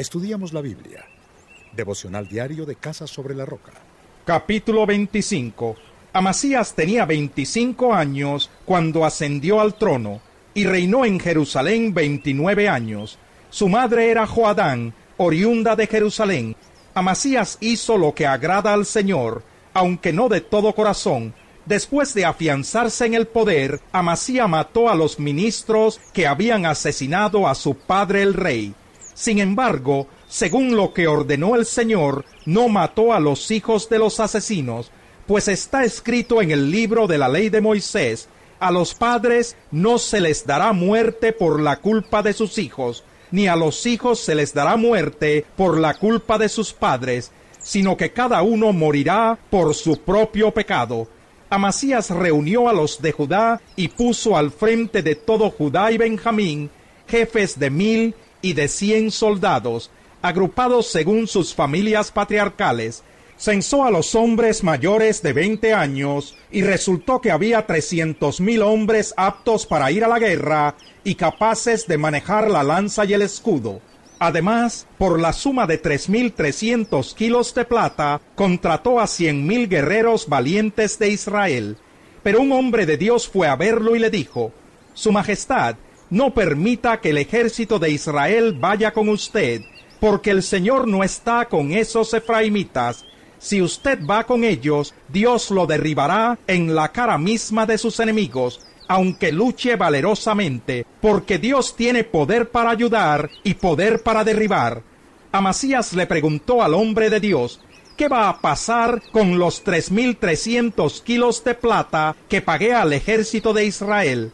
Estudiamos la Biblia. Devocional diario de Casa sobre la Roca. Capítulo 25. Amasías tenía 25 años cuando ascendió al trono y reinó en Jerusalén 29 años. Su madre era Joadán, oriunda de Jerusalén. Amasías hizo lo que agrada al Señor, aunque no de todo corazón. Después de afianzarse en el poder, Amasías mató a los ministros que habían asesinado a su padre el rey. Sin embargo, según lo que ordenó el Señor, no mató a los hijos de los asesinos, pues está escrito en el libro de la ley de Moisés, a los padres no se les dará muerte por la culpa de sus hijos, ni a los hijos se les dará muerte por la culpa de sus padres, sino que cada uno morirá por su propio pecado. Amasías reunió a los de Judá y puso al frente de todo Judá y Benjamín jefes de mil y de cien soldados, agrupados según sus familias patriarcales, censó a los hombres mayores de veinte años y resultó que había trescientos mil hombres aptos para ir a la guerra y capaces de manejar la lanza y el escudo. Además, por la suma de tres mil trescientos kilos de plata, contrató a cien mil guerreros valientes de Israel. Pero un hombre de Dios fue a verlo y le dijo, Su Majestad, no permita que el ejército de Israel vaya con usted, porque el Señor no está con esos efraimitas, si usted va con ellos, Dios lo derribará en la cara misma de sus enemigos, aunque luche valerosamente, porque Dios tiene poder para ayudar y poder para derribar. Amasías le preguntó al hombre de Dios, ¿qué va a pasar con los tres mil trescientos kilos de plata que pagué al ejército de Israel?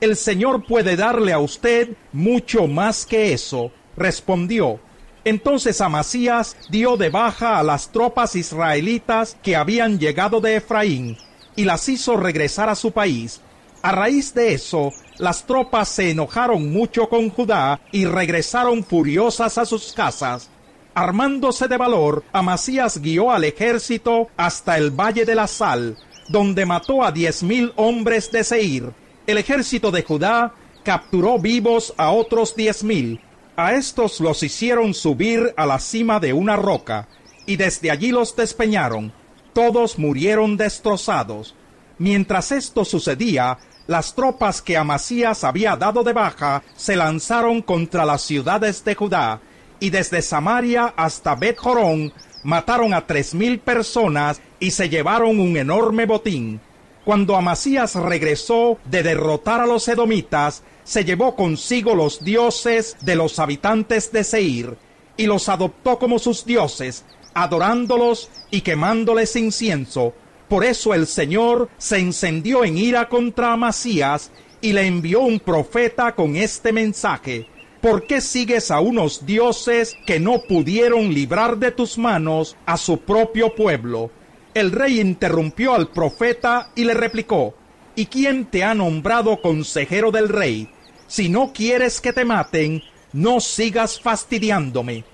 El Señor puede darle a usted mucho más que eso, respondió. Entonces Amasías dio de baja a las tropas israelitas que habían llegado de Efraín y las hizo regresar a su país. A raíz de eso, las tropas se enojaron mucho con Judá y regresaron furiosas a sus casas. Armándose de valor, Amasías guió al ejército hasta el valle de la Sal, donde mató a diez mil hombres de Seir. El ejército de Judá capturó vivos a otros diez mil a estos los hicieron subir a la cima de una roca, y desde allí los despeñaron. Todos murieron destrozados. Mientras esto sucedía, las tropas que Amasías había dado de baja se lanzaron contra las ciudades de Judá, y desde Samaria hasta Bet Jorón mataron a tres mil personas y se llevaron un enorme botín. Cuando Amasías regresó de derrotar a los edomitas, se llevó consigo los dioses de los habitantes de Seir y los adoptó como sus dioses, adorándolos y quemándoles incienso. Por eso el Señor se encendió en ira contra Amasías y le envió un profeta con este mensaje. ¿Por qué sigues a unos dioses que no pudieron librar de tus manos a su propio pueblo? El rey interrumpió al profeta y le replicó, ¿Y quién te ha nombrado consejero del rey? Si no quieres que te maten, no sigas fastidiándome.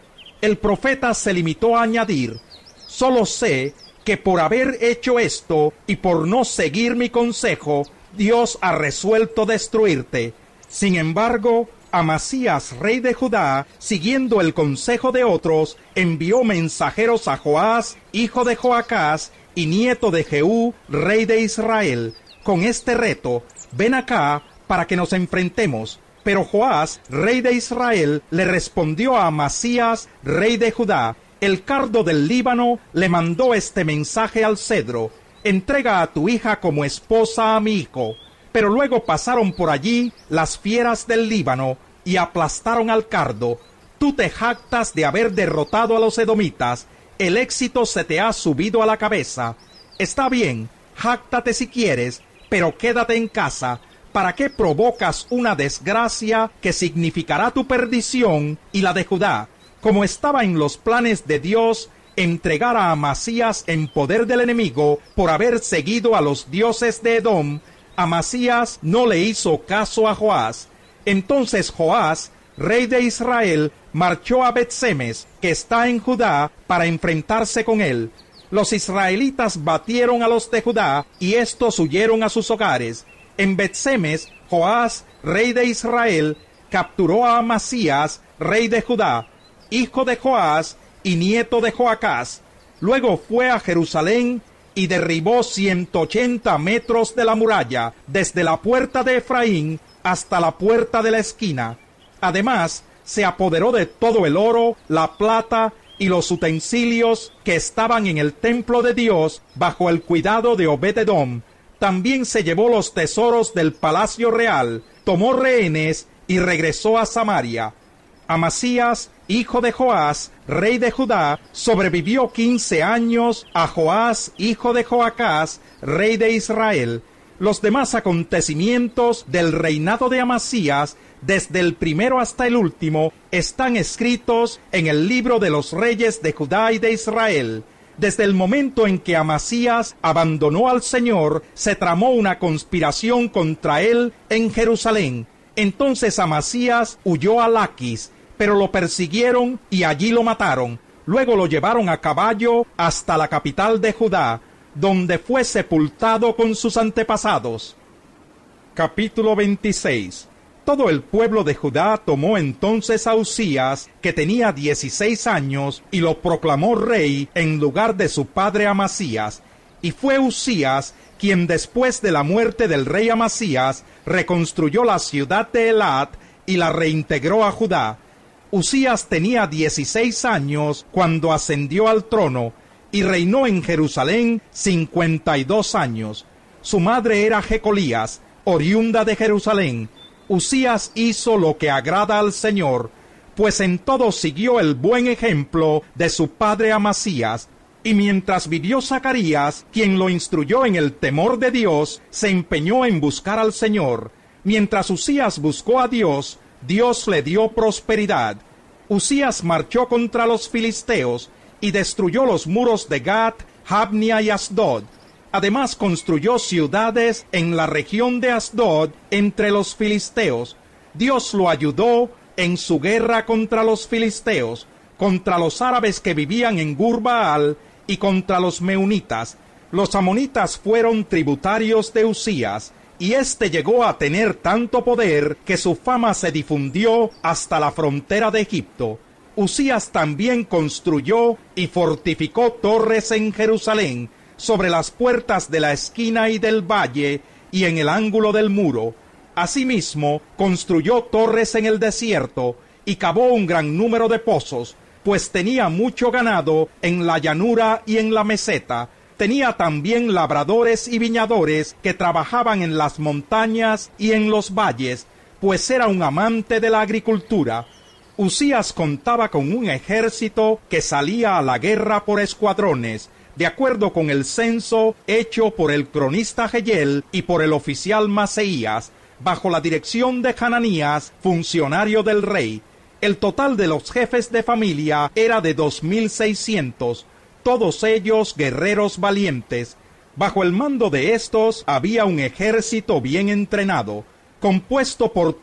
El profeta se limitó a añadir, solo sé que por haber hecho esto y por no seguir mi consejo, Dios ha resuelto destruirte. Sin embargo, Amasías, rey de Judá, siguiendo el consejo de otros, envió mensajeros a Joás, hijo de Joacás, y nieto de Jehú, rey de Israel, con este reto, ven acá para que nos enfrentemos. Pero Joás, rey de Israel, le respondió a Amasías, rey de Judá, el cardo del Líbano le mandó este mensaje al cedro, entrega a tu hija como esposa a mi hijo. Pero luego pasaron por allí las fieras del Líbano y aplastaron al cardo. Tú te jactas de haber derrotado a los edomitas, el éxito se te ha subido a la cabeza. Está bien, jáctate si quieres, pero quédate en casa, ¿para qué provocas una desgracia que significará tu perdición y la de Judá? Como estaba en los planes de Dios entregar a Amasías en poder del enemigo por haber seguido a los dioses de Edom, Amasías no le hizo caso a Joás. Entonces Joás, rey de Israel, marchó a Betsemes, que está en Judá, para enfrentarse con él. Los israelitas batieron a los de Judá y estos huyeron a sus hogares. En Betsemes, Joás, rey de Israel, capturó a Amasías, rey de Judá. hijo de Joás y nieto de Joacás. Luego fue a Jerusalén y derribó 180 metros de la muralla, desde la puerta de Efraín hasta la puerta de la esquina. Además, se apoderó de todo el oro, la plata y los utensilios que estaban en el templo de Dios bajo el cuidado de Obededom. También se llevó los tesoros del palacio real, tomó rehenes y regresó a Samaria. Amasías, hijo de Joás, rey de Judá, sobrevivió quince años a Joás, hijo de Joacás, rey de Israel. Los demás acontecimientos del reinado de Amasías, desde el primero hasta el último, están escritos en el libro de los reyes de Judá y de Israel. Desde el momento en que Amasías abandonó al Señor, se tramó una conspiración contra él en Jerusalén. Entonces Amasías huyó a Laquis, pero lo persiguieron y allí lo mataron. Luego lo llevaron a caballo hasta la capital de Judá, donde fue sepultado con sus antepasados. Capítulo 26 Todo el pueblo de Judá tomó entonces a Usías, que tenía dieciséis años, y lo proclamó rey en lugar de su padre Amasías. Y fue Usías quien después de la muerte del rey Amasías reconstruyó la ciudad de Elat y la reintegró a Judá Usías tenía 16 años cuando ascendió al trono y reinó en Jerusalén 52 años. Su madre era Jecolías, oriunda de Jerusalén. Usías hizo lo que agrada al Señor, pues en todo siguió el buen ejemplo de su padre Amasías, y mientras vivió Zacarías, quien lo instruyó en el temor de Dios, se empeñó en buscar al Señor. Mientras Usías buscó a Dios, Dios le dio prosperidad. Usías marchó contra los filisteos y destruyó los muros de Gat, Jabnia y Asdod. Además construyó ciudades en la región de Asdod entre los filisteos. Dios lo ayudó en su guerra contra los filisteos, contra los árabes que vivían en Gurbaal y contra los meunitas. Los amonitas fueron tributarios de Usías, y éste llegó a tener tanto poder que su fama se difundió hasta la frontera de Egipto. Usías también construyó y fortificó torres en Jerusalén, sobre las puertas de la esquina y del valle, y en el ángulo del muro. Asimismo, construyó torres en el desierto, y cavó un gran número de pozos, pues tenía mucho ganado en la llanura y en la meseta, tenía también labradores y viñadores que trabajaban en las montañas y en los valles, pues era un amante de la agricultura. Usías contaba con un ejército que salía a la guerra por escuadrones, de acuerdo con el censo hecho por el cronista Geyel y por el oficial Maseías, bajo la dirección de Hananías, funcionario del rey. El total de los jefes de familia era de dos mil seiscientos, todos ellos guerreros valientes. Bajo el mando de estos había un ejército bien entrenado, compuesto por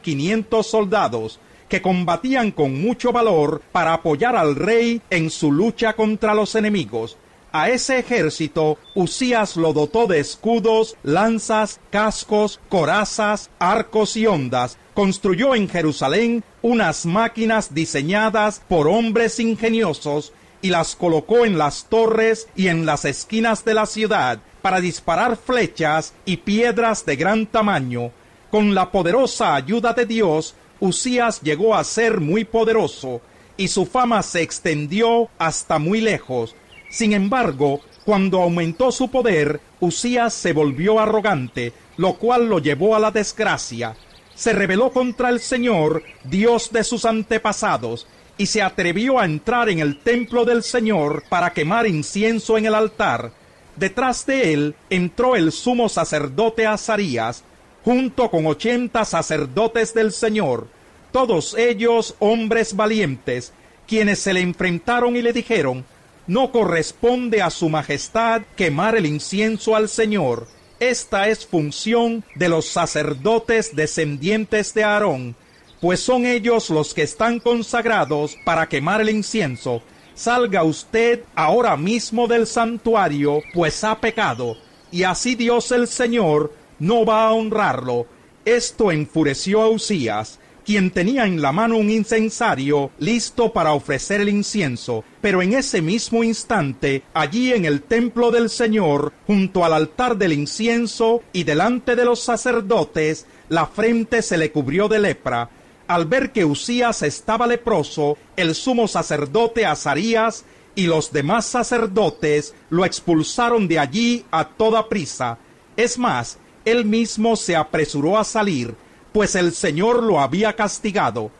quinientos soldados, que combatían con mucho valor para apoyar al rey en su lucha contra los enemigos. A ese ejército Usías lo dotó de escudos, lanzas, cascos, corazas, arcos y ondas. Construyó en Jerusalén unas máquinas diseñadas por hombres ingeniosos y las colocó en las torres y en las esquinas de la ciudad para disparar flechas y piedras de gran tamaño. Con la poderosa ayuda de Dios, Usías llegó a ser muy poderoso, y su fama se extendió hasta muy lejos. Sin embargo, cuando aumentó su poder, Usías se volvió arrogante, lo cual lo llevó a la desgracia. Se rebeló contra el Señor, Dios de sus antepasados, y se atrevió a entrar en el templo del Señor para quemar incienso en el altar. Detrás de él entró el sumo sacerdote Azarías, junto con ochenta sacerdotes del Señor, todos ellos hombres valientes, quienes se le enfrentaron y le dijeron, no corresponde a su majestad quemar el incienso al Señor. Esta es función de los sacerdotes descendientes de Aarón, pues son ellos los que están consagrados para quemar el incienso. Salga usted ahora mismo del santuario, pues ha pecado, y así Dios el Señor no va a honrarlo. Esto enfureció a Usías, quien tenía en la mano un incensario listo para ofrecer el incienso. Pero en ese mismo instante, allí en el templo del Señor, junto al altar del incienso y delante de los sacerdotes, la frente se le cubrió de lepra. Al ver que Usías estaba leproso, el sumo sacerdote Azarías y los demás sacerdotes lo expulsaron de allí a toda prisa. Es más, él mismo se apresuró a salir, pues el Señor lo había castigado.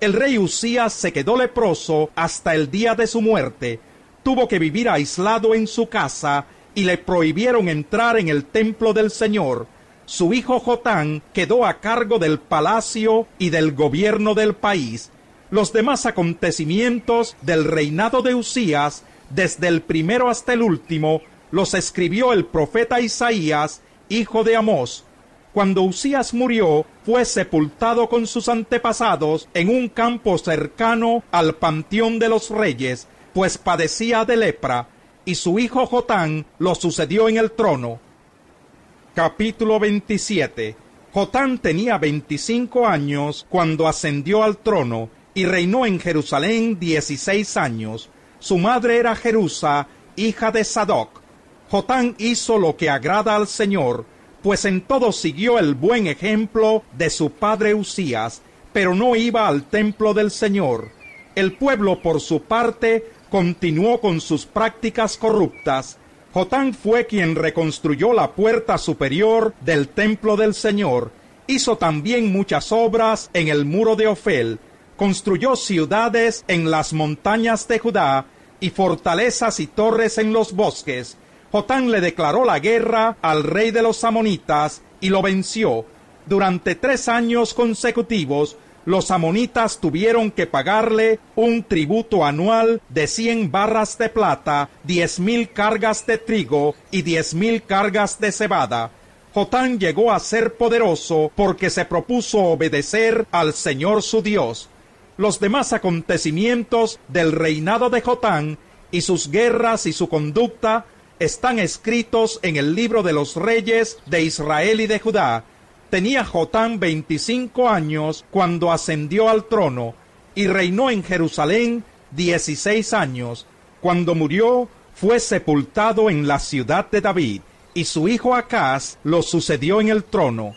El rey Usías se quedó leproso hasta el día de su muerte. Tuvo que vivir aislado en su casa y le prohibieron entrar en el templo del Señor. Su hijo Jotán quedó a cargo del palacio y del gobierno del país. Los demás acontecimientos del reinado de Usías, desde el primero hasta el último, los escribió el profeta Isaías, hijo de Amós. Cuando Usías murió, fue sepultado con sus antepasados en un campo cercano al panteón de los reyes, pues padecía de lepra, y su hijo Jotán lo sucedió en el trono. Capítulo 27 Jotán tenía veinticinco años cuando ascendió al trono y reinó en Jerusalén dieciséis años. Su madre era Jerusa, hija de Sadoc. Jotán hizo lo que agrada al Señor, pues en todo siguió el buen ejemplo de su padre Usías, pero no iba al templo del Señor. El pueblo, por su parte, continuó con sus prácticas corruptas. Jotán fue quien reconstruyó la puerta superior del templo del Señor. Hizo también muchas obras en el muro de Ofel. Construyó ciudades en las montañas de Judá y fortalezas y torres en los bosques Jotán le declaró la guerra al rey de los amonitas y lo venció. Durante tres años consecutivos, los amonitas tuvieron que pagarle un tributo anual de cien barras de plata, diez mil cargas de trigo y diez mil cargas de cebada. Jotán llegó a ser poderoso porque se propuso obedecer al Señor su Dios. Los demás acontecimientos del reinado de Jotán y sus guerras y su conducta están escritos en el libro de los reyes de Israel y de Judá. Tenía Jotán veinticinco años cuando ascendió al trono y reinó en Jerusalén dieciséis años. Cuando murió, fue sepultado en la ciudad de David, y su hijo Acaz lo sucedió en el trono.